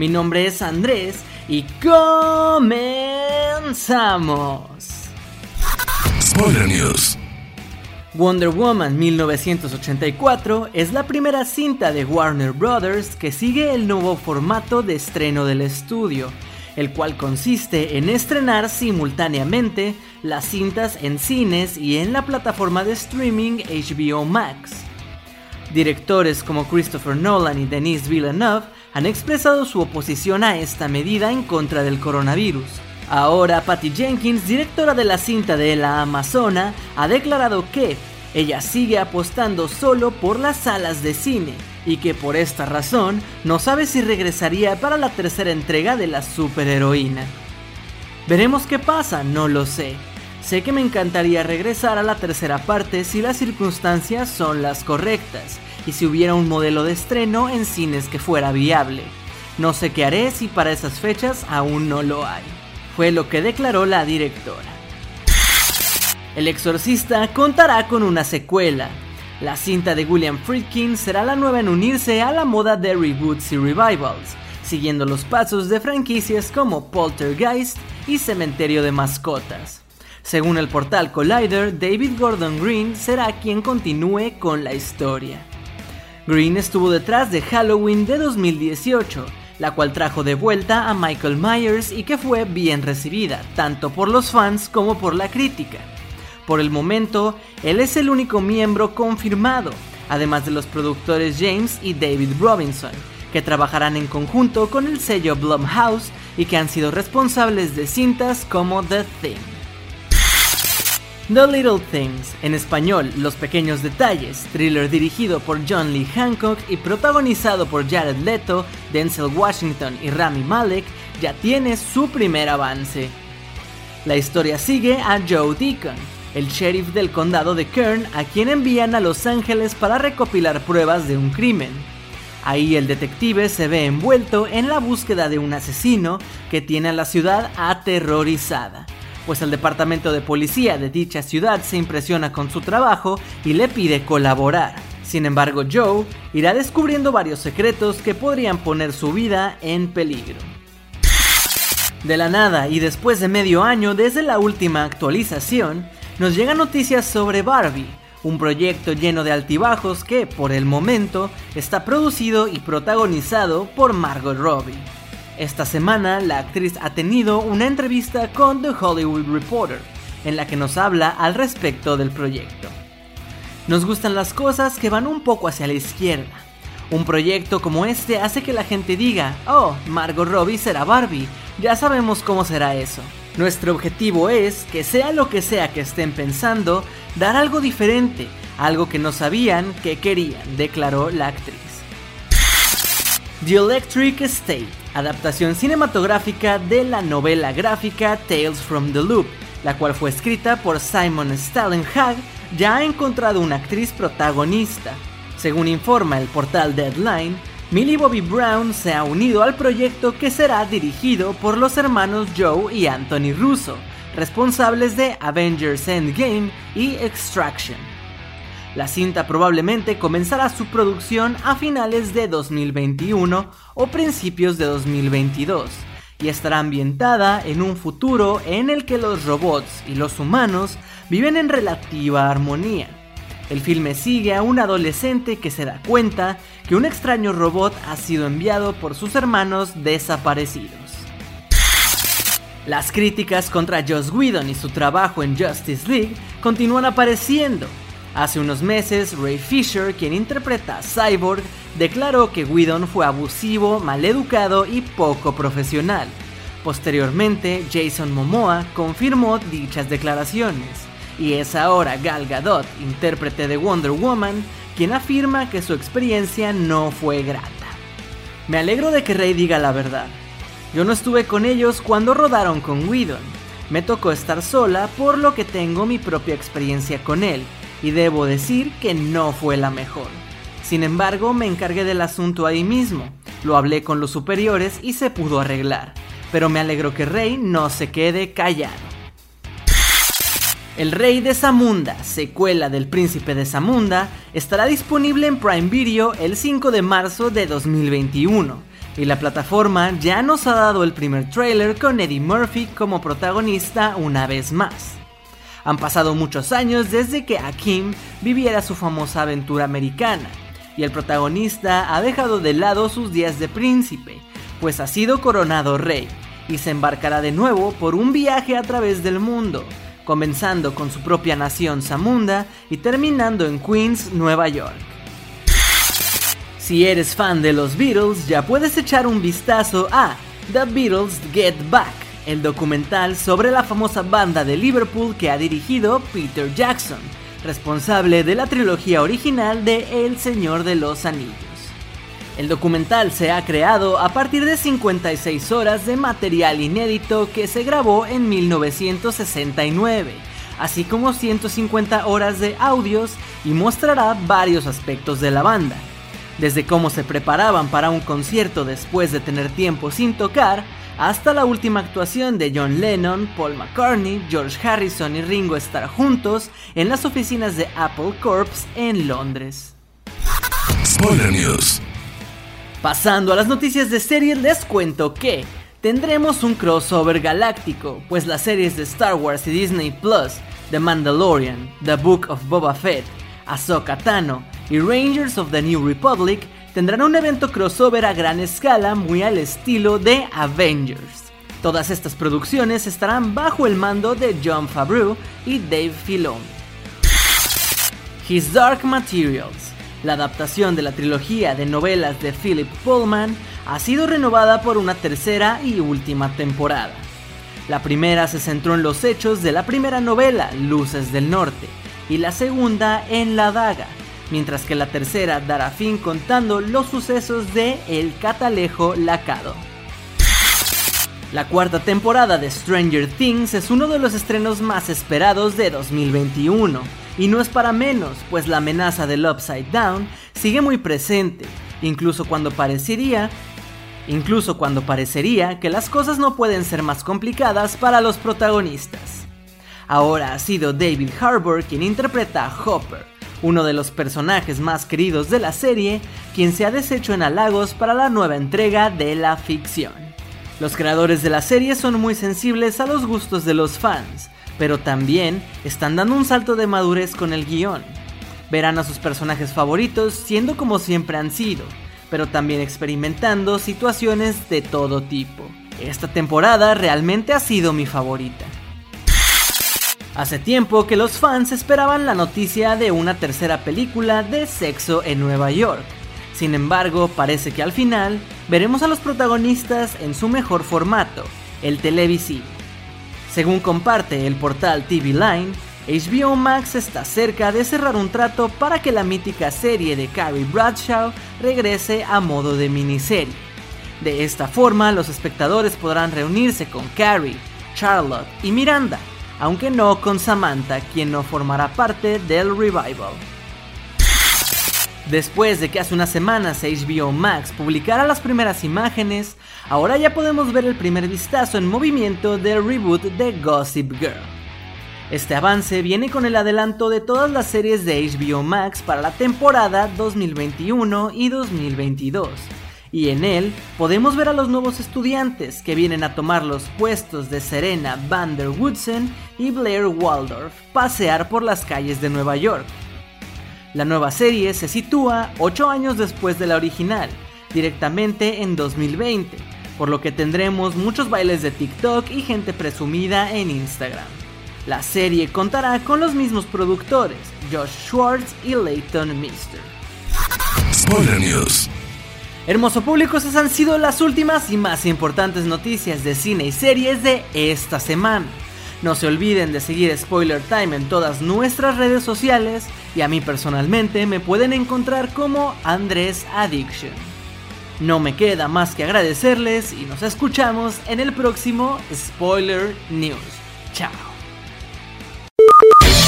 Mi nombre es Andrés y comenzamos. Spoiler News. Wonder Woman 1984 es la primera cinta de Warner Brothers que sigue el nuevo formato de estreno del estudio, el cual consiste en estrenar simultáneamente las cintas en cines y en la plataforma de streaming HBO Max. Directores como Christopher Nolan y Denis Villeneuve han expresado su oposición a esta medida en contra del coronavirus. Ahora, Patty Jenkins, directora de la cinta de La Amazona, ha declarado que ella sigue apostando solo por las salas de cine y que por esta razón no sabe si regresaría para la tercera entrega de la superheroína. Veremos qué pasa, no lo sé. Sé que me encantaría regresar a la tercera parte si las circunstancias son las correctas y si hubiera un modelo de estreno en cines que fuera viable. No sé qué haré si para esas fechas aún no lo hay. Fue lo que declaró la directora. El Exorcista contará con una secuela. La cinta de William Friedkin será la nueva en unirse a la moda de reboots y revivals, siguiendo los pasos de franquicias como Poltergeist y Cementerio de Mascotas. Según el portal Collider, David Gordon Green será quien continúe con la historia. Green estuvo detrás de Halloween de 2018, la cual trajo de vuelta a Michael Myers y que fue bien recibida, tanto por los fans como por la crítica. Por el momento, él es el único miembro confirmado, además de los productores James y David Robinson, que trabajarán en conjunto con el sello Blumhouse y que han sido responsables de cintas como The Thing. The Little Things, en español Los Pequeños Detalles, thriller dirigido por John Lee Hancock y protagonizado por Jared Leto, Denzel Washington y Rami Malek, ya tiene su primer avance. La historia sigue a Joe Deacon, el sheriff del condado de Kern, a quien envían a Los Ángeles para recopilar pruebas de un crimen. Ahí el detective se ve envuelto en la búsqueda de un asesino que tiene a la ciudad aterrorizada pues el departamento de policía de dicha ciudad se impresiona con su trabajo y le pide colaborar. Sin embargo, Joe irá descubriendo varios secretos que podrían poner su vida en peligro. De la nada y después de medio año desde la última actualización, nos llegan noticias sobre Barbie, un proyecto lleno de altibajos que, por el momento, está producido y protagonizado por Margot Robbie. Esta semana la actriz ha tenido una entrevista con The Hollywood Reporter, en la que nos habla al respecto del proyecto. Nos gustan las cosas que van un poco hacia la izquierda. Un proyecto como este hace que la gente diga, oh, Margot Robbie será Barbie, ya sabemos cómo será eso. Nuestro objetivo es, que sea lo que sea que estén pensando, dar algo diferente, algo que no sabían que querían, declaró la actriz. The Electric State adaptación cinematográfica de la novela gráfica Tales from the Loop, la cual fue escrita por Simon Stallenhag, ya ha encontrado una actriz protagonista. Según informa el portal Deadline, Millie Bobby Brown se ha unido al proyecto que será dirigido por los hermanos Joe y Anthony Russo, responsables de Avengers Endgame y Extraction. La cinta probablemente comenzará su producción a finales de 2021 o principios de 2022 y estará ambientada en un futuro en el que los robots y los humanos viven en relativa armonía. El filme sigue a un adolescente que se da cuenta que un extraño robot ha sido enviado por sus hermanos desaparecidos. Las críticas contra Joss Whedon y su trabajo en Justice League continúan apareciendo, Hace unos meses, Ray Fisher, quien interpreta a Cyborg, declaró que Whedon fue abusivo, maleducado y poco profesional. Posteriormente, Jason Momoa confirmó dichas declaraciones, y es ahora Gal Gadot, intérprete de Wonder Woman, quien afirma que su experiencia no fue grata. Me alegro de que Ray diga la verdad. Yo no estuve con ellos cuando rodaron con Whedon. Me tocó estar sola por lo que tengo mi propia experiencia con él, y debo decir que no fue la mejor. Sin embargo, me encargué del asunto ahí mismo, lo hablé con los superiores y se pudo arreglar, pero me alegro que Rey no se quede callado. El Rey de Zamunda, secuela del Príncipe de Zamunda, estará disponible en Prime Video el 5 de marzo de 2021, y la plataforma ya nos ha dado el primer tráiler con Eddie Murphy como protagonista una vez más. Han pasado muchos años desde que Akim viviera su famosa aventura americana, y el protagonista ha dejado de lado sus días de príncipe, pues ha sido coronado rey, y se embarcará de nuevo por un viaje a través del mundo, comenzando con su propia nación Zamunda y terminando en Queens, Nueva York. Si eres fan de los Beatles, ya puedes echar un vistazo a The Beatles Get Back, el documental sobre la famosa banda de Liverpool que ha dirigido Peter Jackson, responsable de la trilogía original de El Señor de los Anillos. El documental se ha creado a partir de 56 horas de material inédito que se grabó en 1969, así como 150 horas de audios y mostrará varios aspectos de la banda, desde cómo se preparaban para un concierto después de tener tiempo sin tocar, hasta la última actuación de John Lennon, Paul McCartney, George Harrison y Ringo Starr juntos en las oficinas de Apple Corps en Londres. Spoiler News. Pasando a las noticias de series, les cuento que tendremos un crossover galáctico, pues las series de Star Wars y Disney Plus, The Mandalorian, The Book of Boba Fett, Ahsoka Tano y Rangers of the New Republic tendrán un evento crossover a gran escala muy al estilo de Avengers. Todas estas producciones estarán bajo el mando de John Favreau y Dave Filoni. His Dark Materials, la adaptación de la trilogía de novelas de Philip Pullman, ha sido renovada por una tercera y última temporada. La primera se centró en los hechos de la primera novela, Luces del Norte, y la segunda en La Daga, mientras que la tercera dará fin contando los sucesos de El Catalejo Lacado. La cuarta temporada de Stranger Things es uno de los estrenos más esperados de 2021, y no es para menos, pues la amenaza del Upside Down sigue muy presente, incluso cuando parecería incluso cuando parecería que las cosas no pueden ser más complicadas para los protagonistas. Ahora ha sido David Harbour quien interpreta a Hopper, uno de los personajes más queridos de la serie, quien se ha deshecho en halagos para la nueva entrega de la ficción. Los creadores de la serie son muy sensibles a los gustos de los fans, pero también están dando un salto de madurez con el guion. Verán a sus personajes favoritos siendo como siempre han sido, pero también experimentando situaciones de todo tipo. Esta temporada realmente ha sido mi favorita. Hace tiempo que los fans esperaban la noticia de una tercera película de sexo en Nueva York. Sin embargo, parece que al final veremos a los protagonistas en su mejor formato, el televisivo. Según comparte el portal TV Line, HBO Max está cerca de cerrar un trato para que la mítica serie de Carrie Bradshaw regrese a modo de miniserie. De esta forma, los espectadores podrán reunirse con Carrie, Charlotte y Miranda, aunque no con Samantha, quien no formará parte del revival. Después de que hace unas semanas HBO Max publicara las primeras imágenes, ahora ya podemos ver el primer vistazo en movimiento del reboot de Gossip Girl. Este avance viene con el adelanto de todas las series de HBO Max para la temporada 2021 y 2022 y en él podemos ver a los nuevos estudiantes que vienen a tomar los puestos de Serena van der Woodsen y Blair Waldorf pasear por las calles de Nueva York. La nueva serie se sitúa 8 años después de la original, directamente en 2020, por lo que tendremos muchos bailes de TikTok y gente presumida en Instagram. La serie contará con los mismos productores, Josh Schwartz y Leighton Mister. Spoiler News. Hermoso público, esas han sido las últimas y más importantes noticias de cine y series de esta semana. No se olviden de seguir Spoiler Time en todas nuestras redes sociales y a mí personalmente me pueden encontrar como Andrés Addiction. No me queda más que agradecerles y nos escuchamos en el próximo Spoiler News. Chao.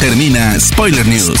Termina Spoiler News